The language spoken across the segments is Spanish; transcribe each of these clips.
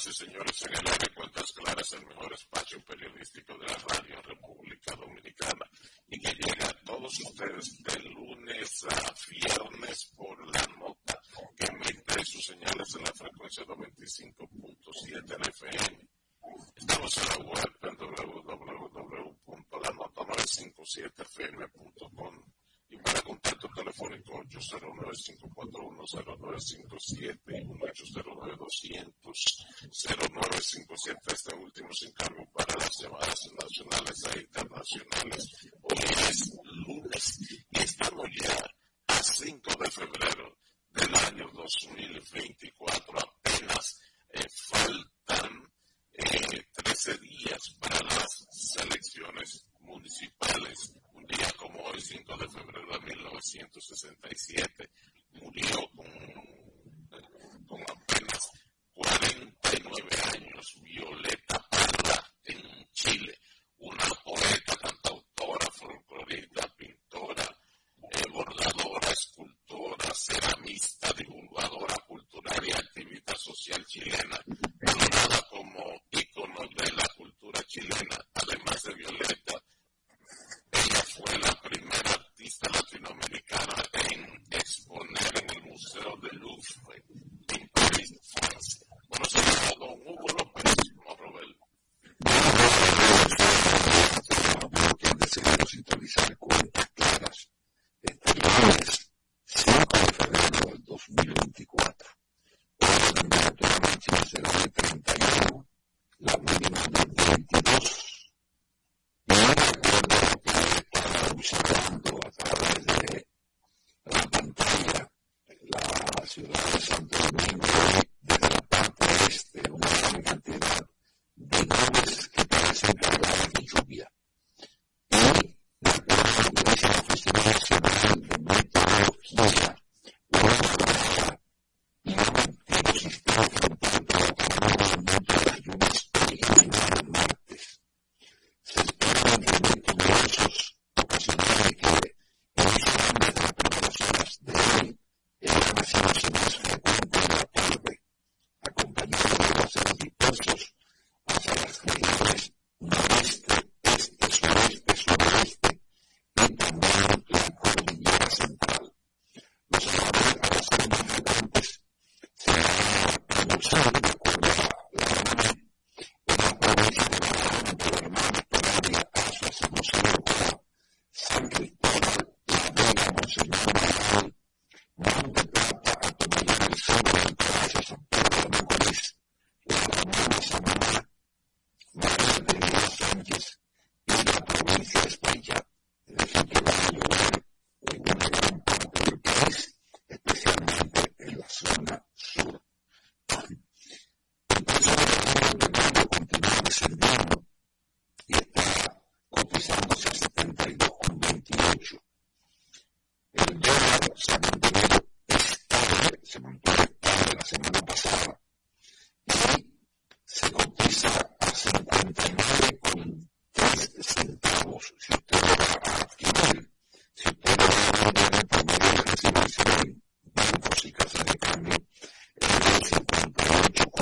Señoras y señores. En el Cuentas Claras, el mejor espacio periodístico de la radio República Dominicana y que llega a todos ustedes de lunes a viernes por la nota que emite sus señales en la frecuencia 95.7 FM. Estamos en la web en www.lanota957fm.com y para contacto telefónico 809-541-0957 y 809-200-0957. Este último se encargo para las llamadas nacionales e internacionales. Hoy es lunes y estamos ya a 5 de febrero del año 2024. Apenas eh, faltan eh, 13 días para las selecciones municipales un como hoy, 5 de febrero de 1967, murió con, con apenas 49 años Violeta Parra en Chile, una poeta, cantautora, folclorista, pintora, eh, bordadora, escultora, ceramista, divulgadora cultural y activista social chilena, valorada como ícono de la cultura chilena, además de Violeta ella fue la primera artista latinoamericana en exponer en el Museo de Louvre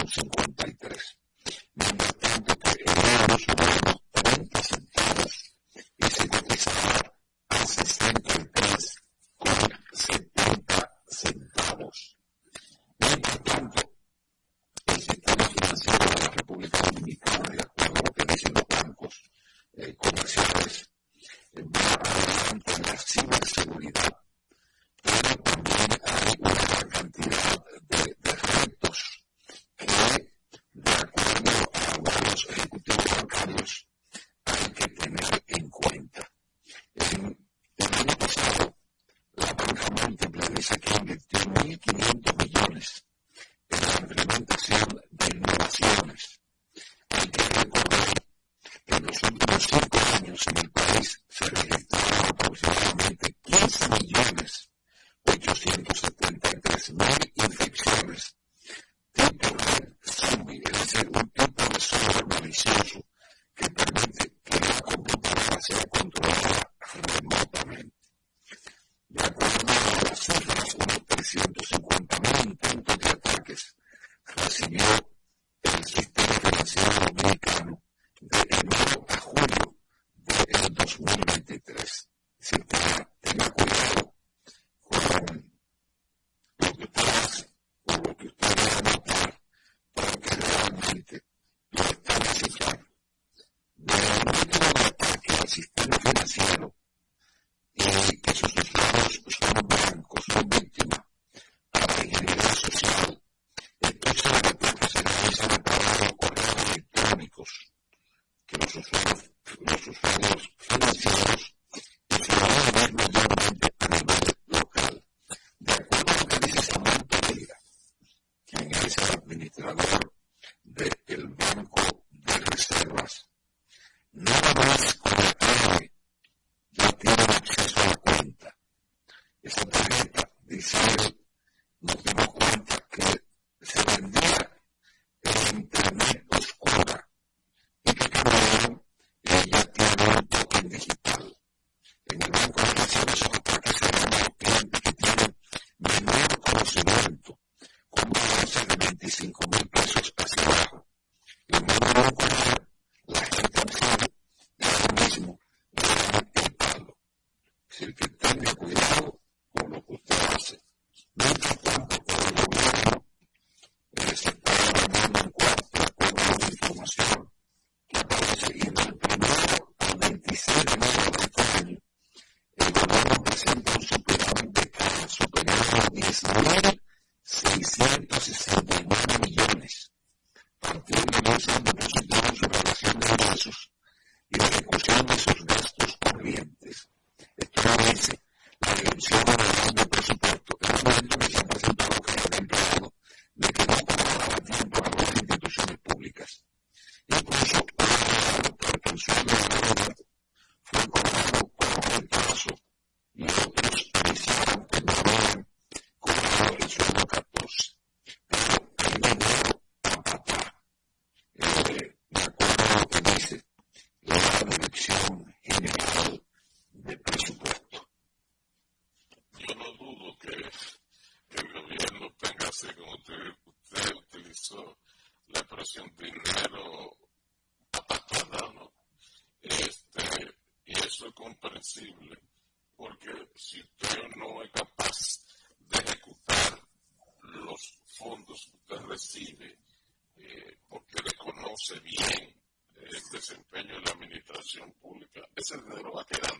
58,53. Yeah. bien eh, el desempeño de la administración pública, ese dinero va a quedar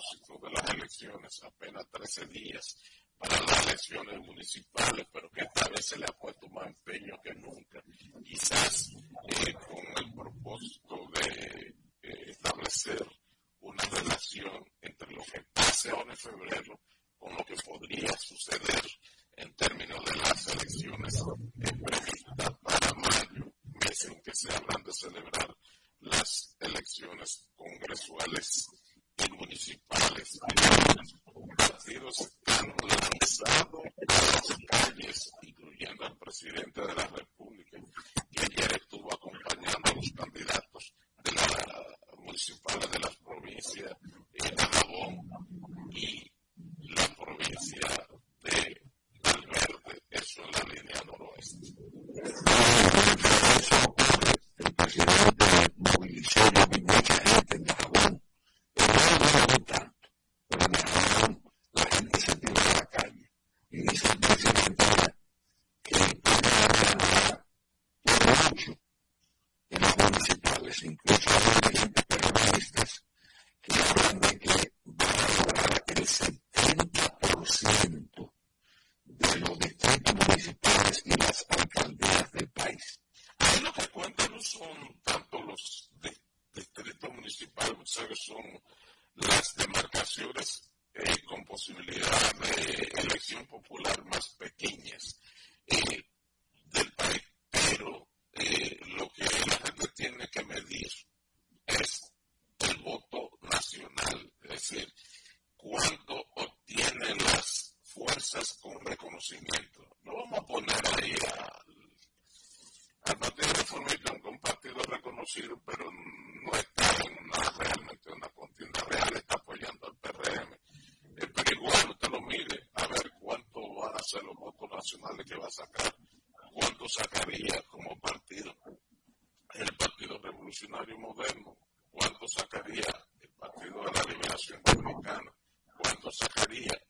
propósito de las elecciones, apenas 13 días para las elecciones municipales, pero que esta vez se le ha puesto más empeño que nunca. Quizás eh, con el propósito de eh, establecer una relación entre lo que pase ahora en febrero con lo que podría suceder en términos de las elecciones previstas para mayo, mes en que se habrán de celebrar las elecciones congresuales municipales ha sido lanzado a las calles, incluyendo al presidente de la República, que ayer estuvo acompañando a los candidatos de la municipal de las provincias eh, en Aragón y dominicana,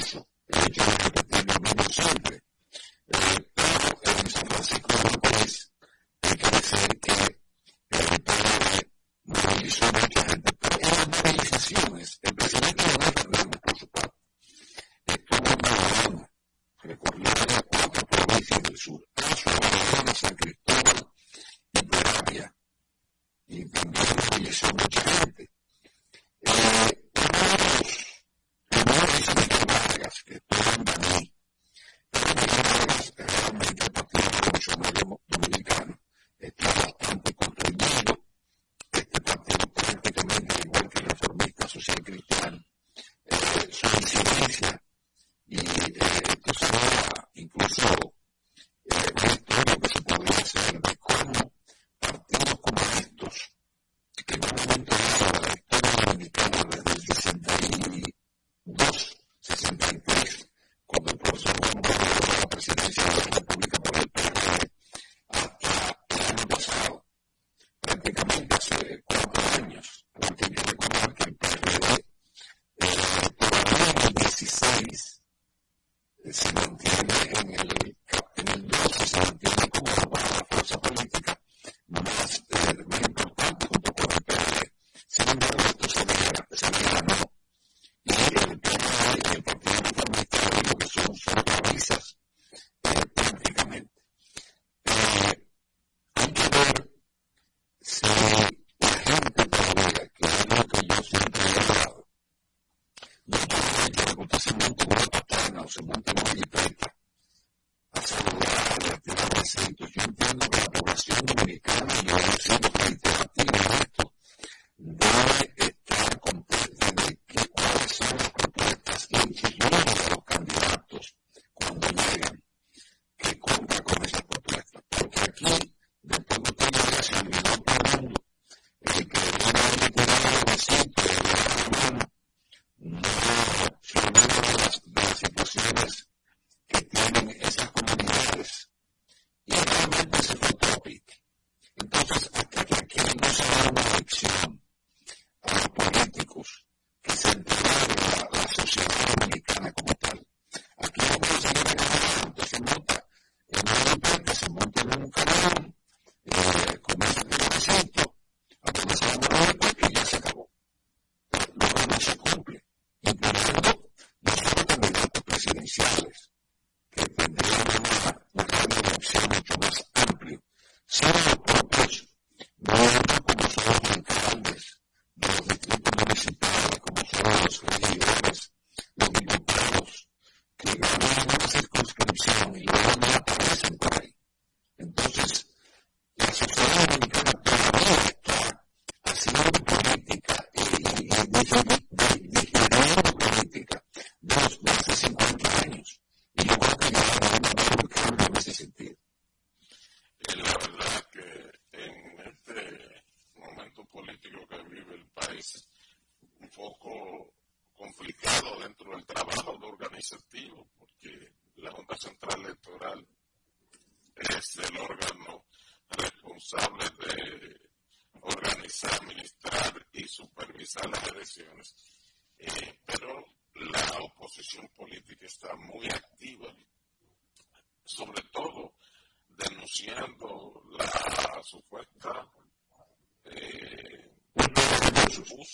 siendo reiterativo en esto, debe estar completa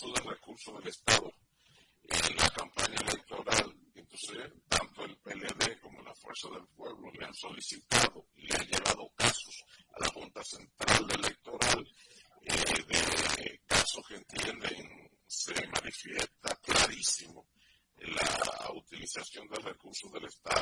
uso de recursos del Estado en la campaña electoral. Entonces, tanto el PLD como la Fuerza del Pueblo le han solicitado y le han llevado casos a la Junta Central Electoral eh, de casos que entienden se manifiesta clarísimo la utilización de recursos del Estado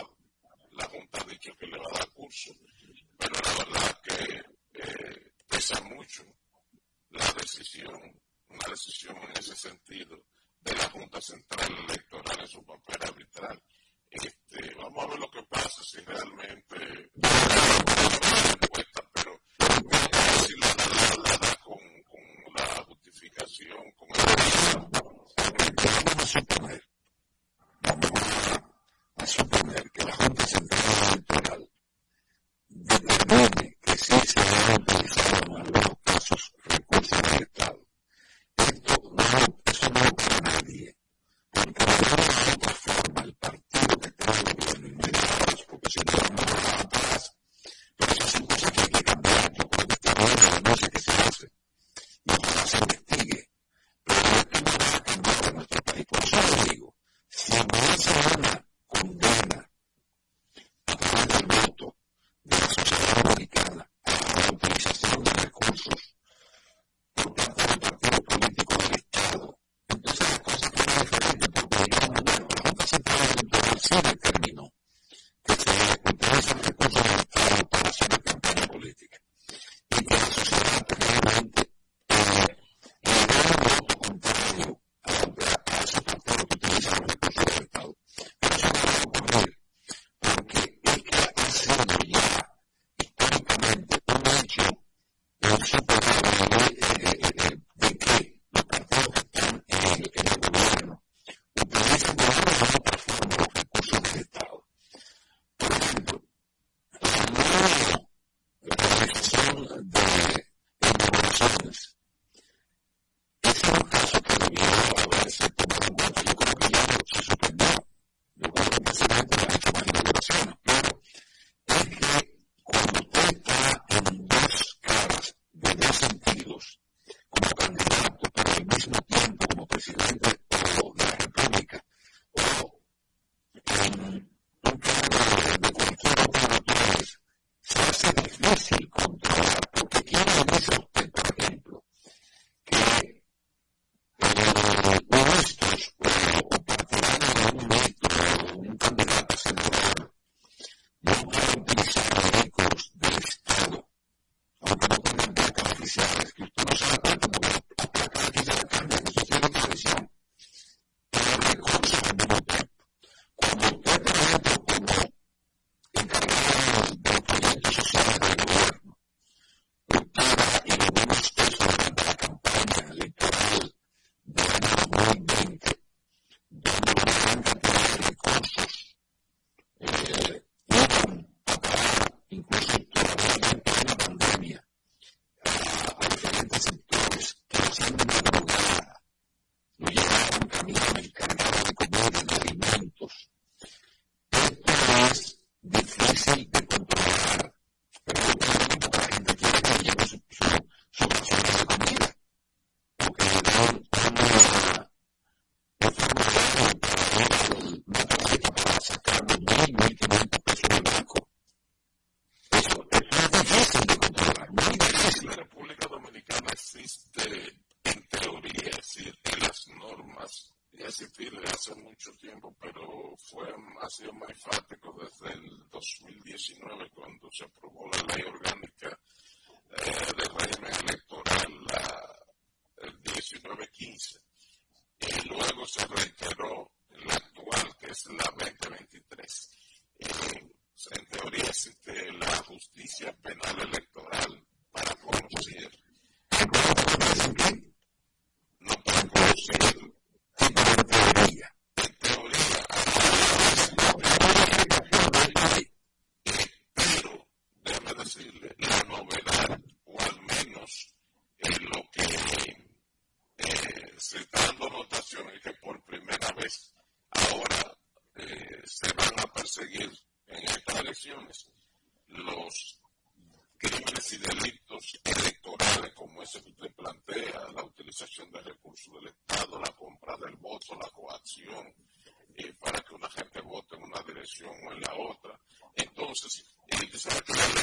eh, ¿sabe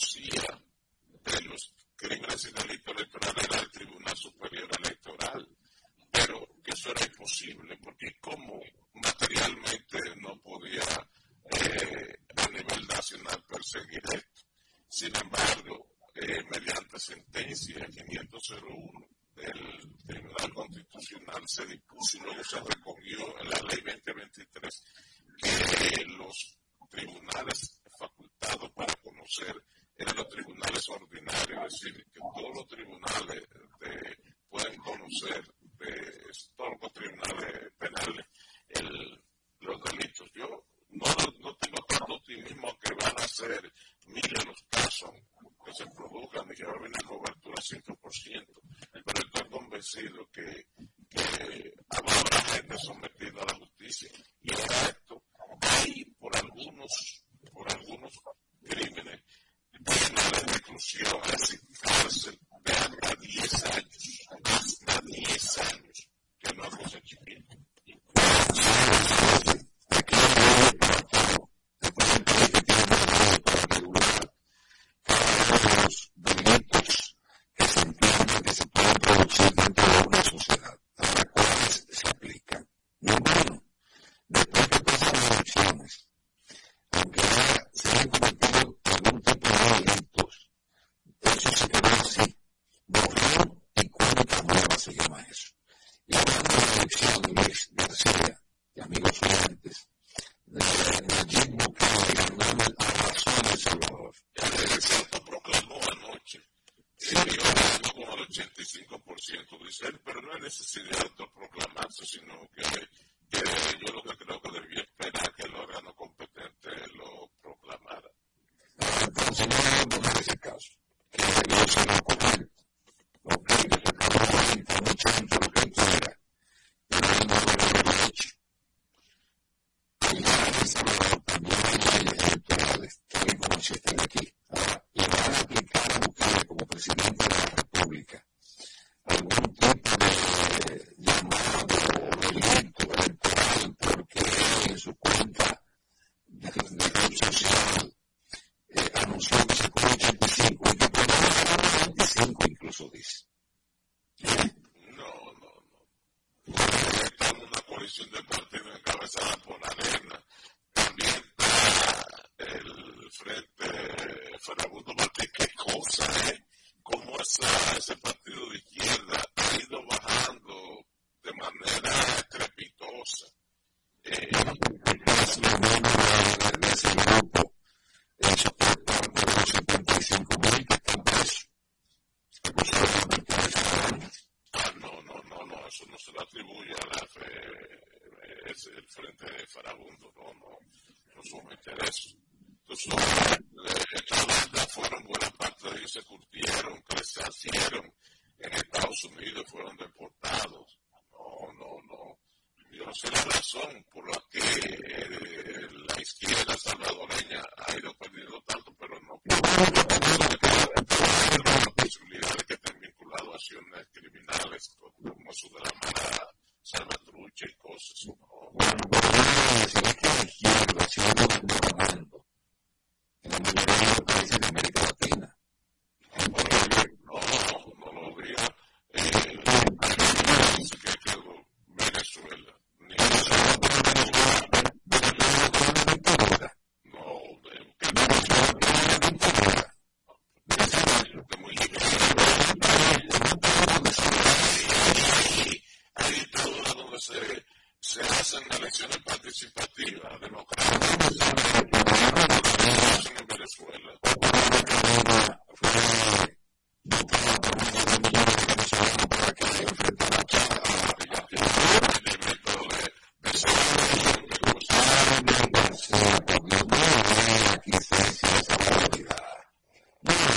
No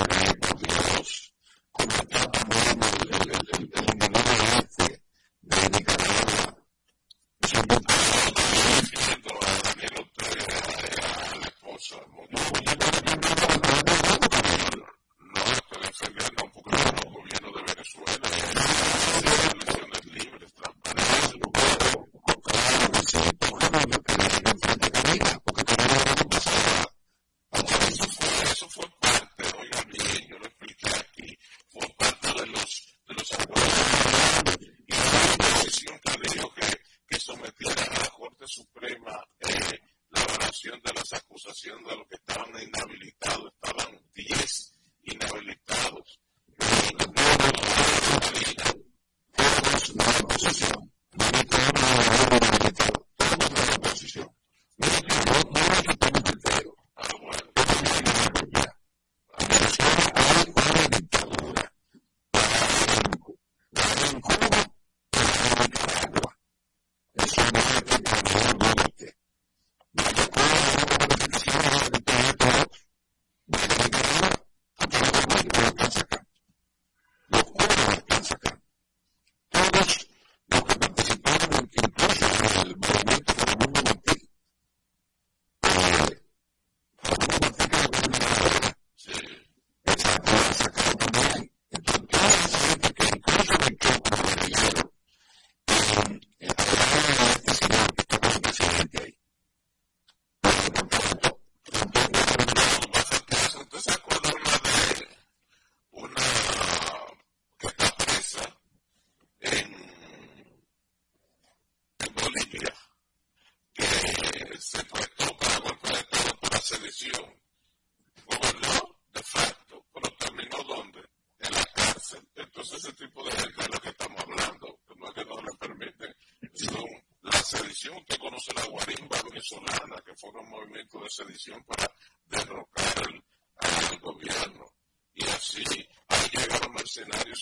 como, digamos,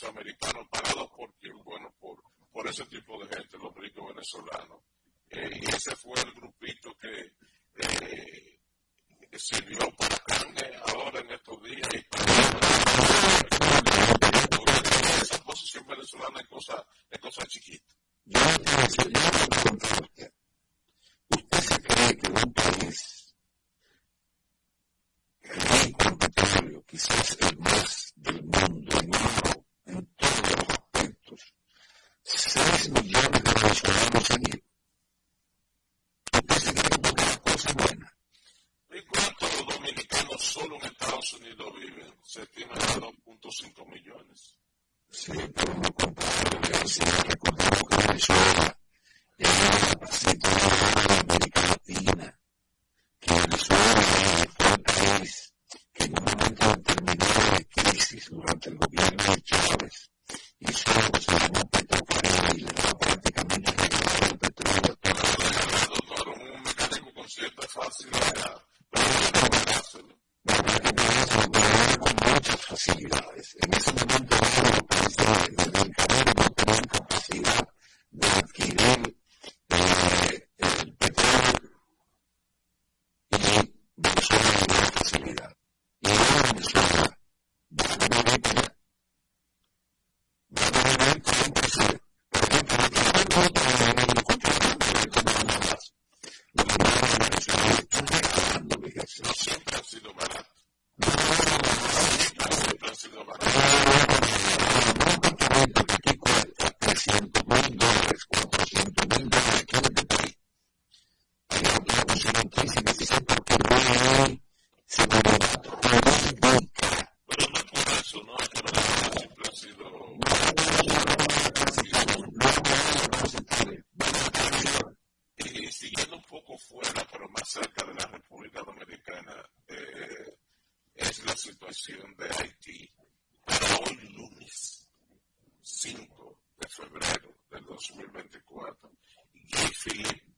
americanos parados por, bueno, por, por ese tipo de gente, los ricos venezolanos. Eh, y ese fue el grupito que eh, sirvió para carne ahora en estos días y para esa posición venezolana es cosa, es cosa chiquita. Yo, yo, yo. ¿Usted se cree que un país recordamos que Venezuela es la pasita de América Latina, que Venezuela fue el país que en un momento determinado de crisis durante el gobierno de Chávez hizo lo que se llamó Petrocaribe y le daba prácticamente regalado el petróleo a toda la Doctor, un mecanismo con cierta facilidad, pero no pagárselo. Bueno, pero con muchas facilidades. En ese momento los países del Caribe no tenían capacidad de adquirir eh, el petróleo y Venezuela facilidad. Y vivir para va a vivir con un presidente. Por ejemplo, los trabajadores no no contratan directamente nada más. Los trabajadores de Venezuela están regalando obligaciones. No siempre ha sido barato. No, no, no, No siempre ha sido barato. un apartamento que aquí cuesta 300 mil dólares, 400 mil dólares aquí en este país. Hay una cuestión en crisis que se porque no hay seguridad jurídica. Pero no es por eso, ¿no? Es que la verdad siempre ha sido... No hay transitorio, no hay transitorio, no hay transitorio. Y siguiendo un poco fuera, pero más cerca de la República Dominicana, eh, es la situación de Haití. Para hoy lunes 5 de febrero del 2024, Guy Philippe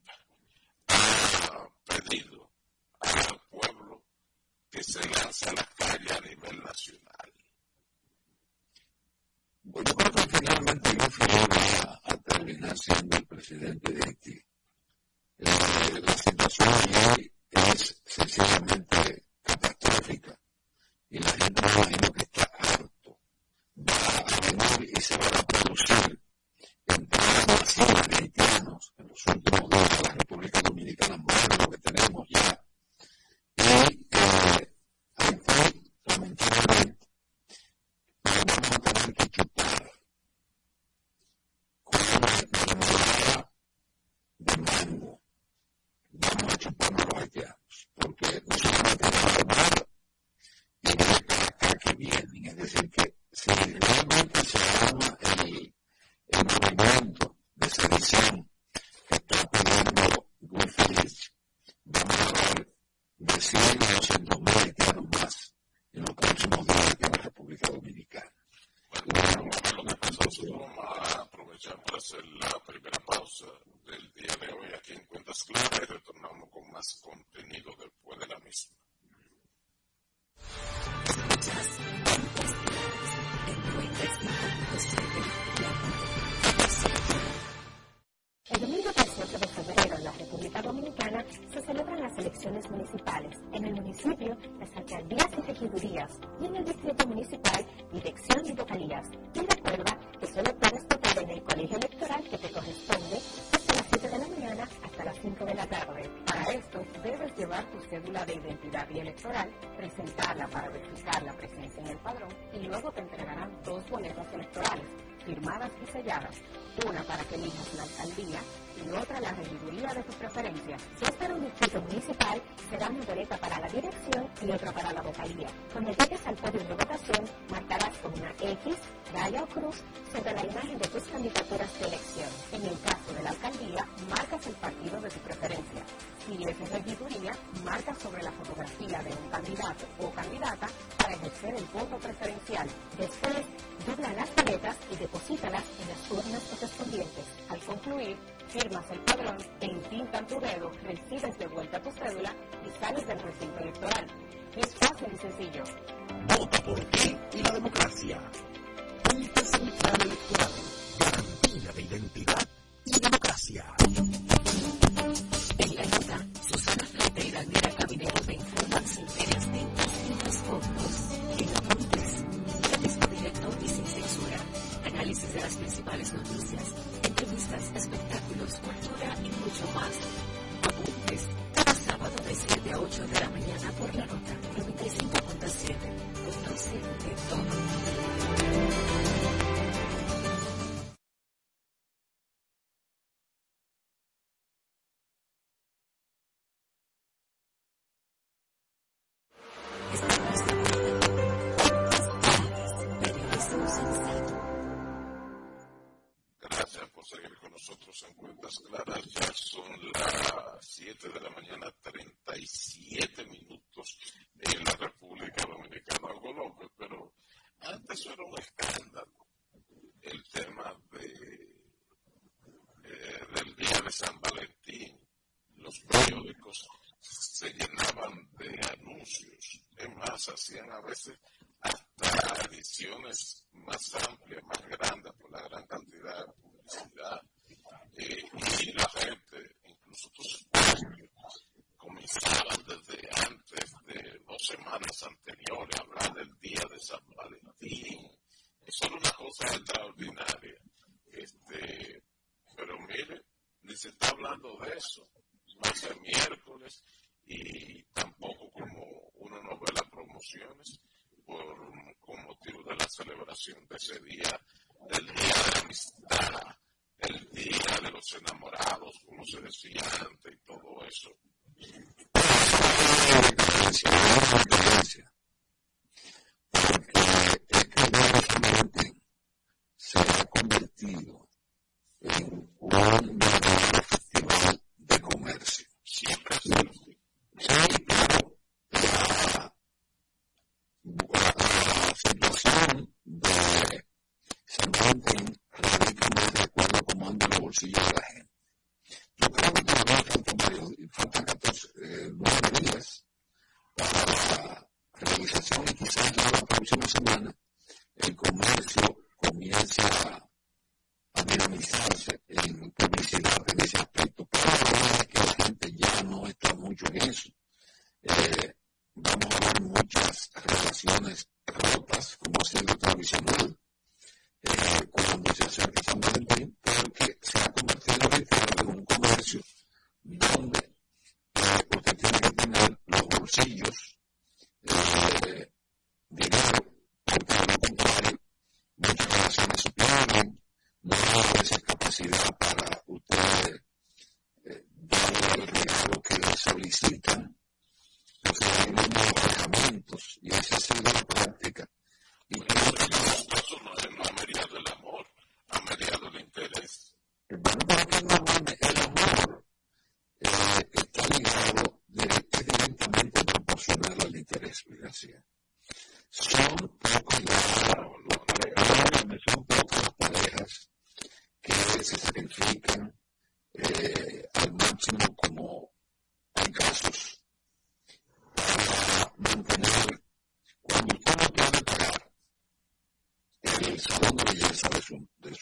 presentarla para verificar la presencia en el padrón y luego te entregarán dos boletas electorales firmadas y selladas, una para que elijas la alcaldía y otra la regiduría de tu preferencia. Si es para un distrito municipal, será una boleta para la dirección y otra para la vocalía. Raya o cruz sobre la imagen de tus candidaturas de elección. En el caso de la alcaldía, marcas el partido de tu preferencia. Si es regiduría, marca sobre la fotografía de un candidato o candidata para ejercer el voto preferencial. Después, dobla las boletas y deposítalas en las urnas correspondientes. Al concluir, firmas el padrón e intintan tu dedo, recibes de vuelta tu cédula y sales del recinto electoral. Es fácil y sencillo. Vota por ti y la democracia. Central Electoral. Garantía de identidad y democracia. En la nota, Susana Flete y Daniela Caminero te informan sin medias tintas ni trasfondos. En apuntes, periodismo directo y sin censura. Análisis de las principales noticias, entrevistas, espectáculos, cultura y mucho más. Apuntes, cada sábado de 7 a 8 de la la gente en un barrio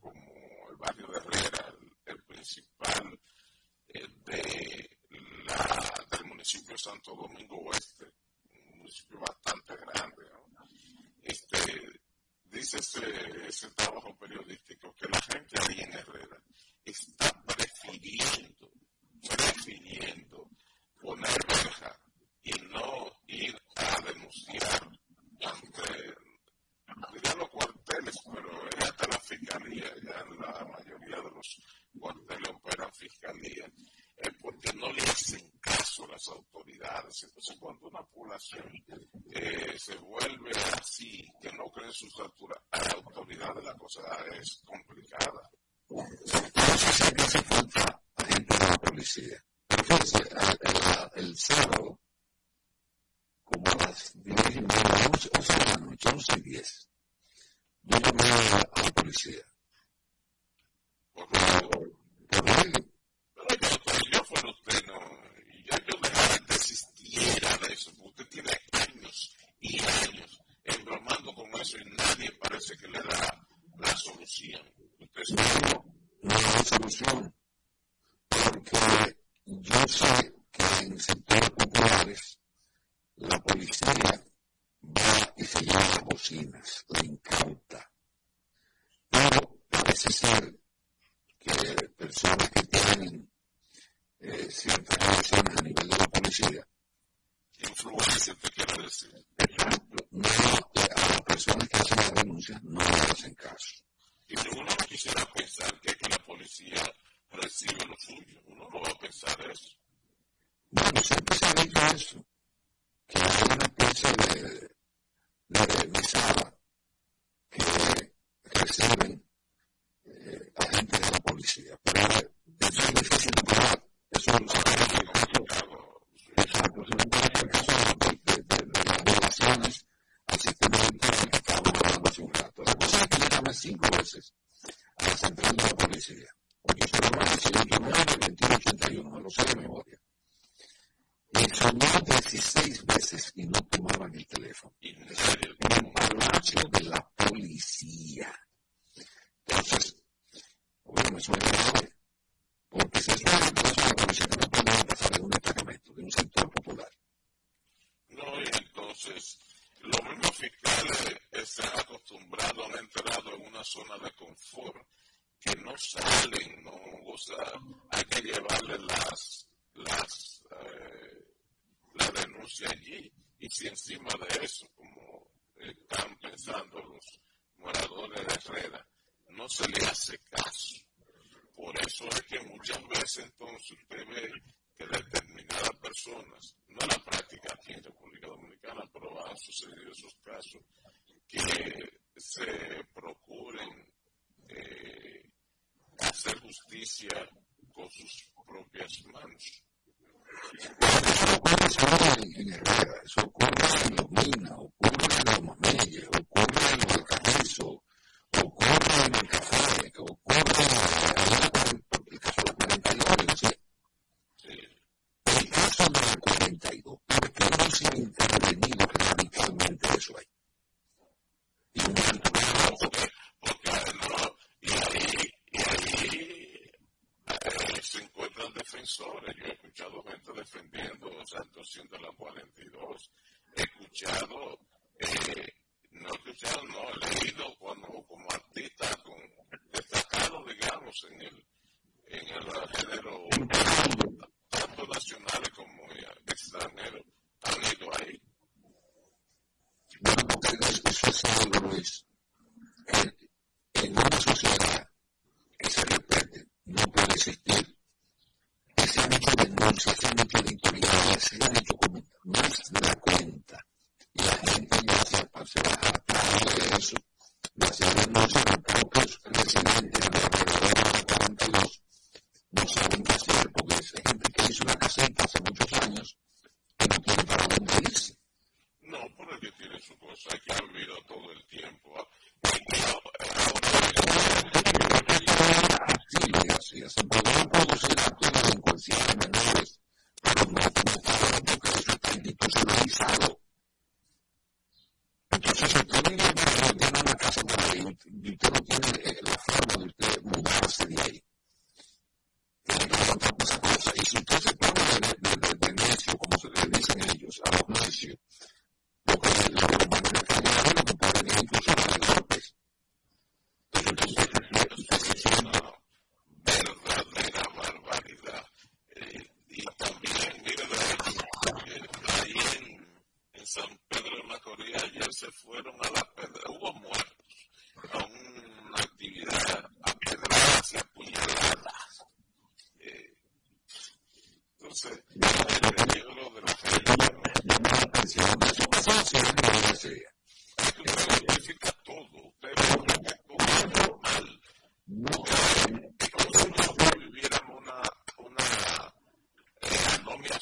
como el barrio de Herrera, Santo Domingo Oeste, un municipio bastante grande. Este, dice ese, ese trabajo periodístico que la gente ahí en Herrera está prefiriendo, prefiriendo poner verja y no ir a denunciar ante, dirían los cuarteles, pero es hasta la fiscalía, ya en la mayoría de los cuarteles operan fiscalía, es porque no le hacen caso a las Entonces, cuando una población eh, se vuelve así, que no cree en sus autoridades, la cosa es complicada hace falta agentes de la policía. Fíjense, el, el sábado, como a las 10 y media, 11 de la noche, 11 y 10, yo llamé a, la policía. Por, por, por él. Pero yo, yo fuera usted, no, y ya yo dejara que existiera de eso, porque usted tiene años y años embromando con eso y nadie parece que le da la solución. Usted no, no porque yo sé que en sectores populares la policía va y se lleva las bocinas, la incauta. Pero parece ser que personas que tienen eh, ciertas relaciones a nivel de la policía. Influencia, te quiero decir. Exacto. No, a las personas que hacen las denuncias no le hacen caso. Y uno no quisiera pensar que aquí la policía recibe lo suyo. Uno no va a pensar eso. Bueno, siempre se ha dicho eso que hay una especie de, de mesada que reciben eh, agentes de la policía. Pero eso es difícil de probar. Eso no se puede Exacto, se puede el caso de, de, de, de las violaciones al sistema electoral que estábamos hablando hace un rato. La es que cinco veces a la central de la policía. 809, 2181, me lo sé de memoria. Me llamó 16 veces y no tomaban el teléfono. En el palacio de la policía. Entonces, bueno, me suena grave. Porque si es una palacio de la policía, no puede pasar en un destacamento, de un sector popular. No, y entonces, los mismos fiscales están acostumbrados, han entrado en una zona de confort, que no salen, no, o sea, hay que llevarle las, las, eh, la denuncia allí. Y si encima de eso, como están pensando los moradores de Herrera, no se le hace caso. Por eso es que muchas veces entonces usted ve que determinadas personas, no en la práctica aquí en República Dominicana, pero han sucedido esos casos, que se procuren eh, hacer justicia con sus propias manos. Eso ocurre solo en, Herrera, eso ocurre en Los Minas, ocurre en Los Mameyes, ocurre en Los Carrizo, ocurre en el Café, ocurre en el caso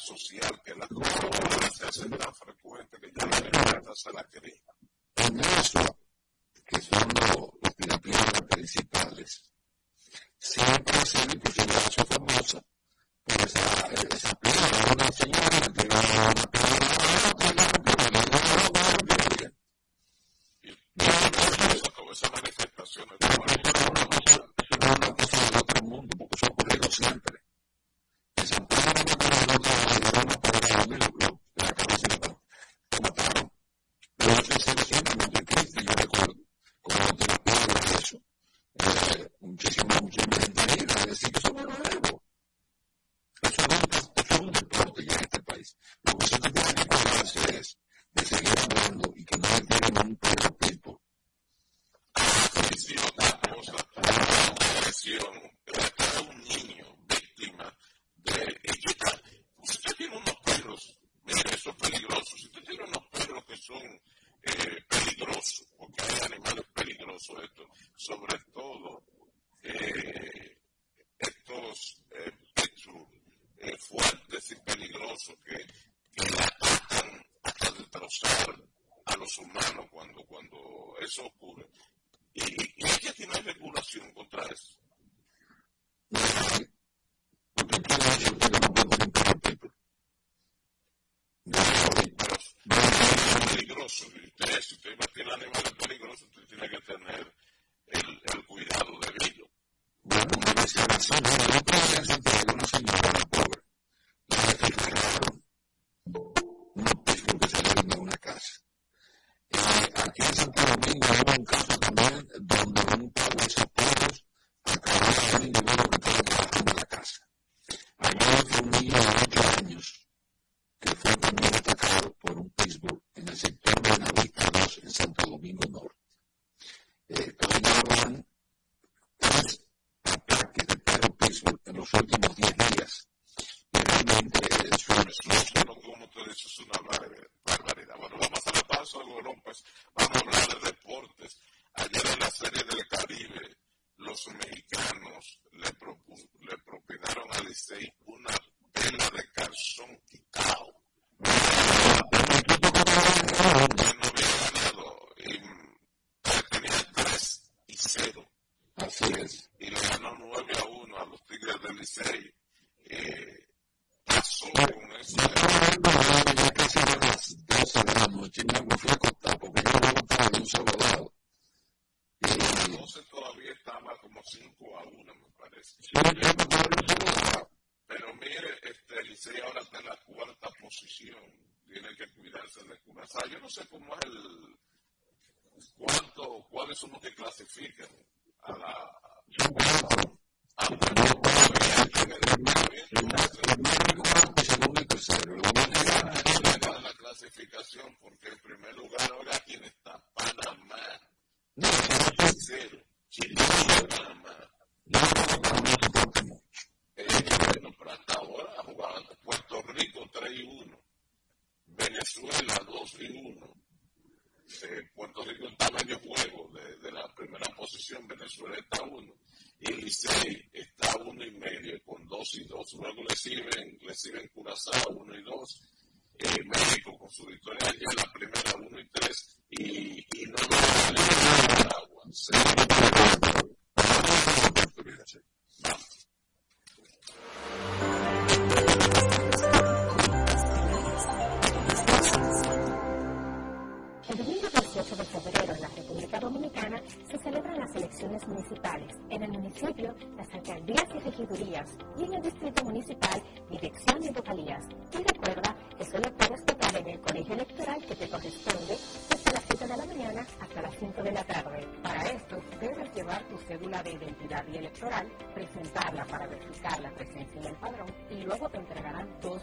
social, que las cosas se hacen tan frecuentes que ya no le hacer la querida. En eso, que son los, los pirapiedras principales, siempre se le hizo famosa por esa, esa piedra, una señora que tiró una piedra, y esas manifestaciones de la es una cosa del otro mundo, porque eso ha siempre. religión gente en su resolución, como tú dices, es una barbaridad. Bueno, vamos a darle paso a Hugo López. Pues, vamos a hablar de.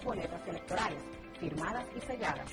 boletas electorales, firmadas y selladas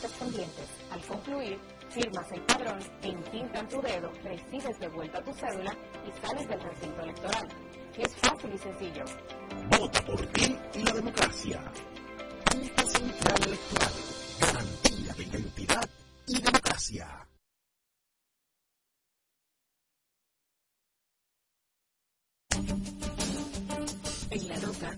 correspondientes. Al concluir, firmas el padrón, entintan tu dedo, recibes de vuelta tu cédula y sales del recinto electoral. Es fácil y sencillo. Vota por ti y la democracia. Junta Central Electoral. Garantía de identidad y democracia. En La Nota,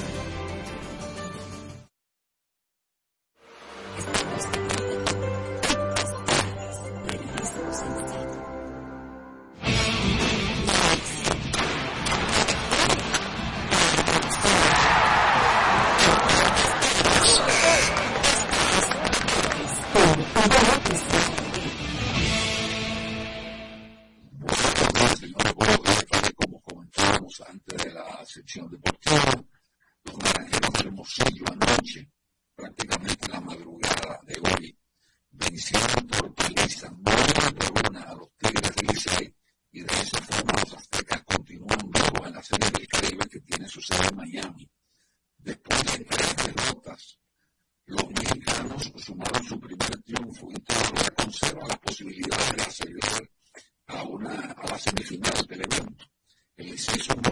del evento. El segunda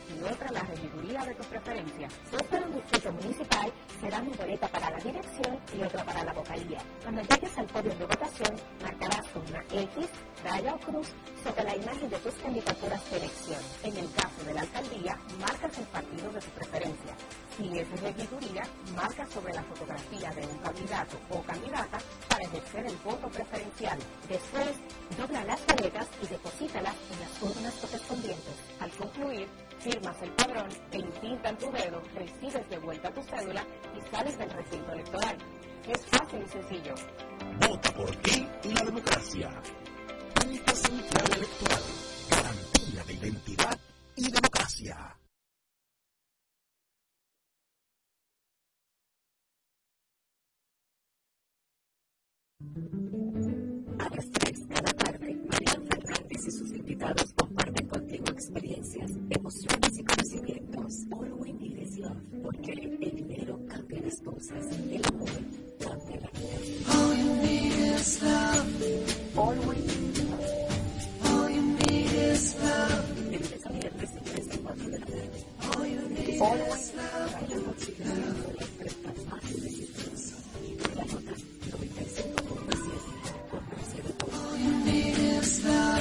y otra la regiduría de tus preferencias. Si es para un distrito municipal, será mi boleta para la dirección y otra para la vocalía. Cuando llegues al podio de votación, marcarás una X, raya o cruz sobre la imagen de tus candidaturas de elección. En el caso de la alcaldía, marcas el partido de tu preferencia. Si es regiduría, marca sobre la fotografía de un candidato o candidata para ejercer el voto preferencial. Después, dobla las boletas y deposítalas en las urnas correspondientes. Al concluir, firmas el padrón, te encintan tu dedo, recibes de vuelta tu cédula y sales del recinto electoral. Es fácil y sencillo. Vota por ti y la democracia. Junta Central Electoral. Garantía de identidad y democracia. A las 3 de la tarde, María Fernández y sus invitados experiencias, emociones y conocimientos. All we need is love, porque el dinero cambia las cosas, el amor cambia la vida. All you need is love. All we need is love. All you need is love. All you need All love. All you need is love. All you need is love.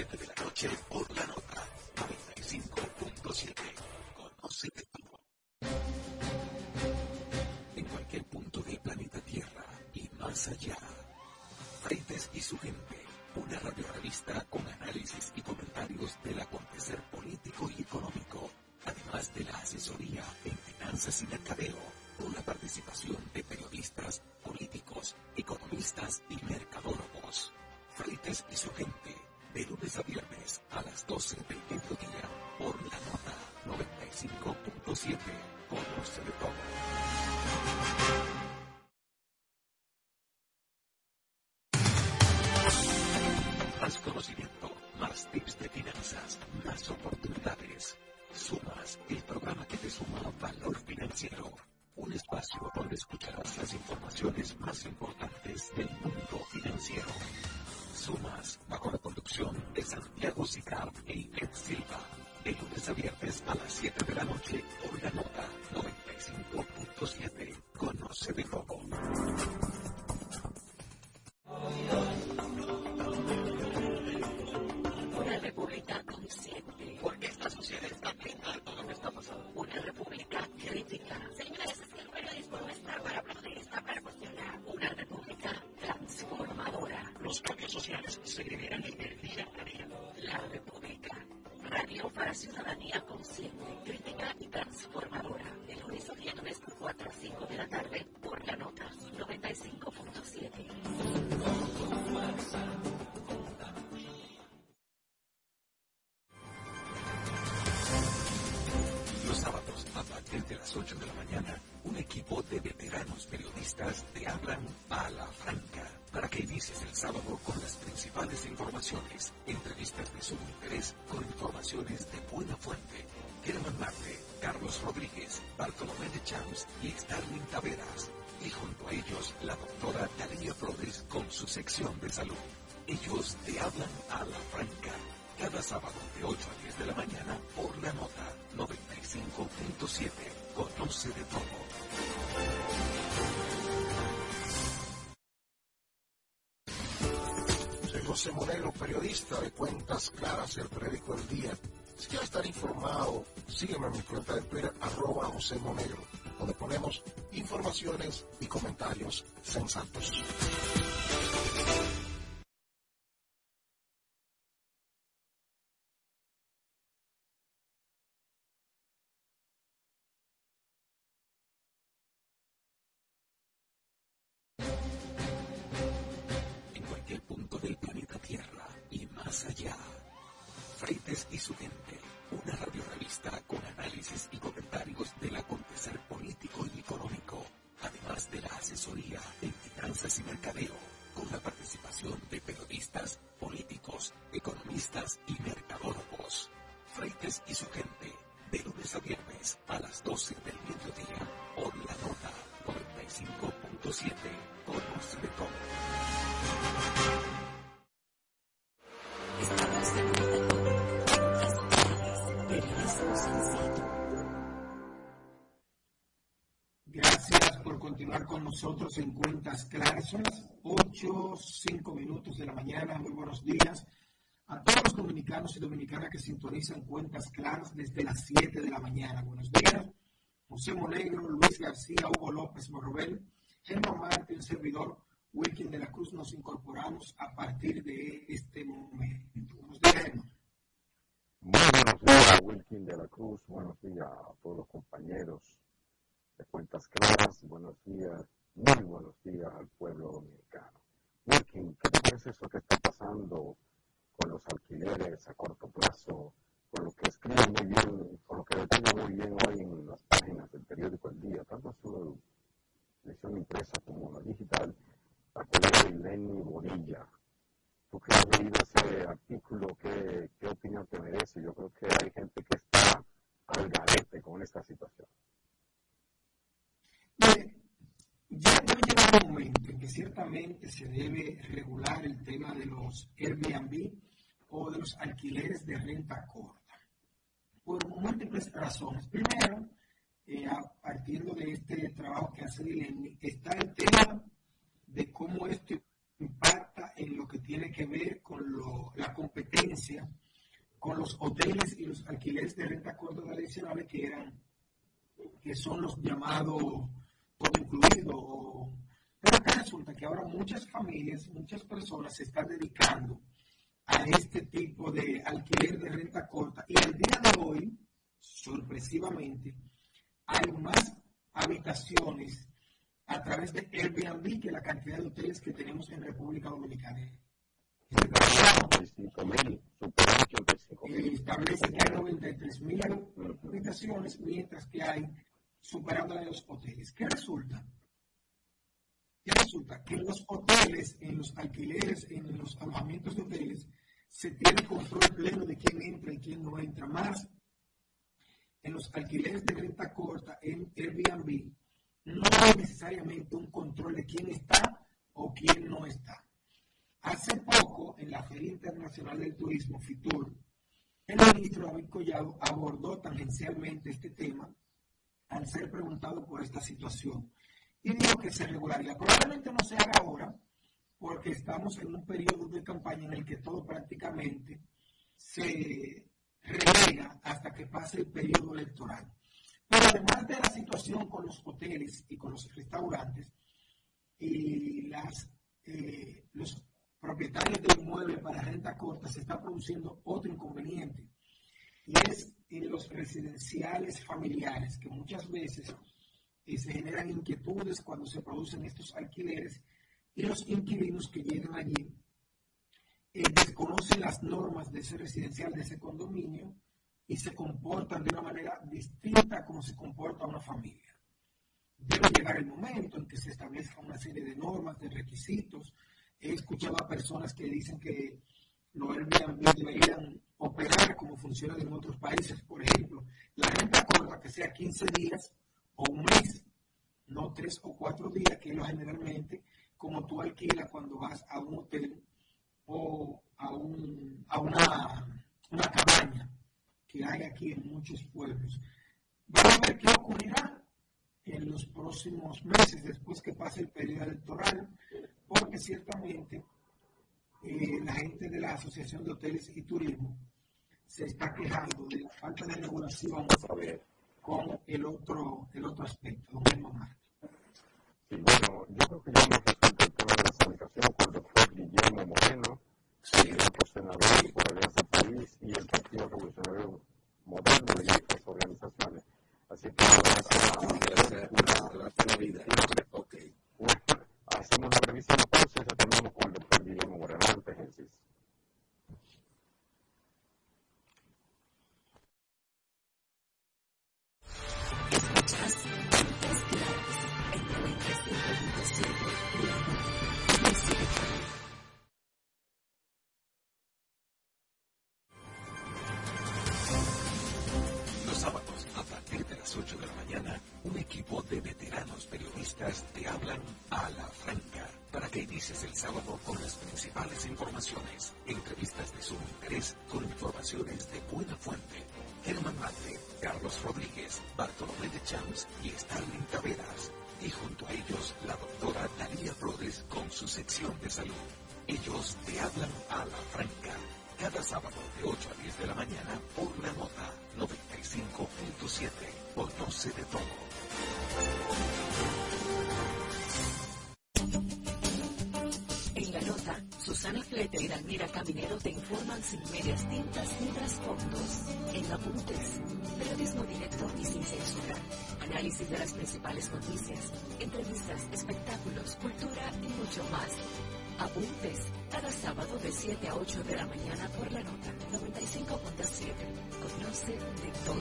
7. de esta perspectiva una república transformadora. Los cambios sociales se liberan en el día a día. La república. Radio para ciudadanía consciente, crítica y transformadora. el lunes a viernes, 4 a 5 de la tarde, por la nota 95.7. de las 8 de la mañana un equipo de veteranos periodistas te hablan a la franca para que inicies el sábado con las principales informaciones, entrevistas de su interés con informaciones de buena fuente. Germán Marte, Carlos Rodríguez, Bartolomé de Champs y Starling Taveras. Y junto a ellos, la doctora Talía Flores con su sección de salud. Ellos te hablan a la franca. Cada sábado de 8 a 10 de la mañana por la nota 95.7. Conoce de todo. José Moreno, periodista de Cuentas Claras el periódico El Día. Si quieres estar informado, sígueme en mi cuenta de Twitter, arroba José Monegro, donde ponemos informaciones y comentarios sensatos. Son las 8, 5 minutos de la mañana. Muy buenos días a todos los dominicanos y dominicanas que sintonizan Cuentas Claras desde las 7 de la mañana. Buenos días. José Monegro, Luis García, Hugo López Morrobel, Germán Martín, servidor Wilkin de la Cruz. Nos incorporamos a partir de este momento. Buenos días, Germán. Muy buenos días, Wilkin de la Cruz. Buenos días a todos los compañeros de Cuentas Claras. Buenos días muy buenos días al pueblo dominicano. Wilkin, ¿qué te parece eso que está pasando con los alquileres a corto plazo? Con lo que escribe muy bien, con lo que detalla muy bien hoy en las páginas del periódico El Día, tanto su edición impresa como la digital, la colega Lenny Bonilla. Tú que has leído ese artículo, ¿qué, ¿qué opinión te merece? Yo creo que hay gente que está al garete con esta situación. Ya debe llegar momento en que ciertamente se debe regular el tema de los Airbnb o de los alquileres de renta corta, por múltiples razones. Primero, eh, partir de este trabajo que hace Dileni, está el tema de cómo esto impacta en lo que tiene que ver con la competencia con los hoteles y los alquileres de renta corta tradicionales que eran que son los llamados todo incluido. Pero acá resulta que ahora muchas familias, muchas personas se están dedicando a este tipo de alquiler de renta corta y al día de hoy, sorpresivamente, hay más habitaciones a través de Airbnb que la cantidad de hoteles que tenemos en República Dominicana. Establece que hay 93 mil habitaciones, mientras que hay superando a los hoteles. ¿Qué resulta? ¿Qué resulta? Que en los hoteles, en los alquileres, en los alojamientos de hoteles, se tiene control pleno de quién entra y quién no entra más. En los alquileres de renta corta, en Airbnb, no hay necesariamente un control de quién está o quién no está. Hace poco, en la Feria Internacional del Turismo, FITUR, el ministro David Collado abordó tangencialmente este tema al ser preguntado por esta situación. Y dijo que se regularía. Probablemente no se haga ahora, porque estamos en un periodo de campaña en el que todo prácticamente se relega hasta que pase el periodo electoral. Pero además de la situación con los hoteles y con los restaurantes y las, eh, los propietarios de inmuebles para renta corta se está produciendo otro inconveniente y es en los residenciales familiares que muchas veces eh, se generan inquietudes cuando se producen estos alquileres y los inquilinos que llegan allí eh, desconocen las normas de ese residencial, de ese condominio y se comportan de una manera distinta a como se comporta una familia. Debe llegar el momento en que se establezca una serie de normas, de requisitos. He escuchado a personas que dicen que los Airbnb deberían operar como funciona en otros países. Por ejemplo, la renta corta que sea 15 días o un mes, no tres o cuatro días, que es lo generalmente como tú alquilas cuando vas a un hotel o a, un, a una, una cabaña que hay aquí en muchos pueblos. Vamos a ver qué ocurrirá en los próximos meses después que pase el periodo electoral, porque ciertamente eh, la gente de la Asociación de Hoteles y Turismo se está quejando de la falta de regulación con el otro, el otro aspecto, don Germán Sí, bueno, yo creo que ya hemos resuelto el tema de la sanitación con el doctor Guillermo Moreno, sí. otro senador por Alianza País y el Partido Revolucionario Moderno y otras organizaciones. Así que vamos a vida. Hacemos una revisión entonces y retornamos con el doctor Guillermo Moreno. Antes, Los sábados a partir de las 8 de la mañana de veteranos periodistas te hablan a la franca para que inicies el sábado con las principales informaciones, entrevistas de sumo interés con informaciones de buena fuente. Germán Mate, Carlos Rodríguez, Bartolomé de Champs y Stalin Taveras. Y junto a ellos la doctora Daría Flores con su sección de salud. Ellos te hablan a la franca cada sábado de 8 a 10 de la mañana por la nota 95.7. Conoce de todo. En la nota, Susana Flete y Dalmira Caminero te informan sin medias tintas ni trasfondos. En Apuntes, periodismo directo y sin censura. Análisis de las principales noticias, entrevistas, espectáculos, cultura y mucho más. Apuntes, cada sábado de 7 a 8 de la mañana por la nota 95.7. Conoce de todo.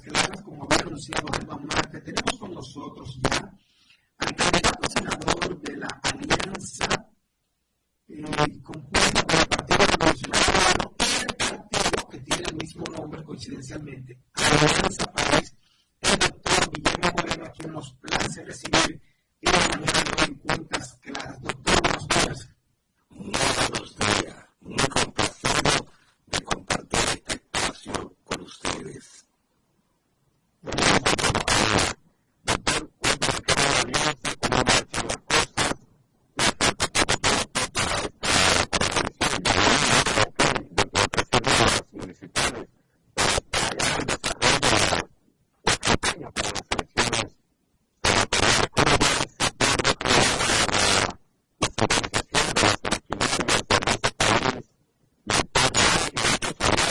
Cuentas Claras, como había anunciado Germán Marte. Tenemos con nosotros ya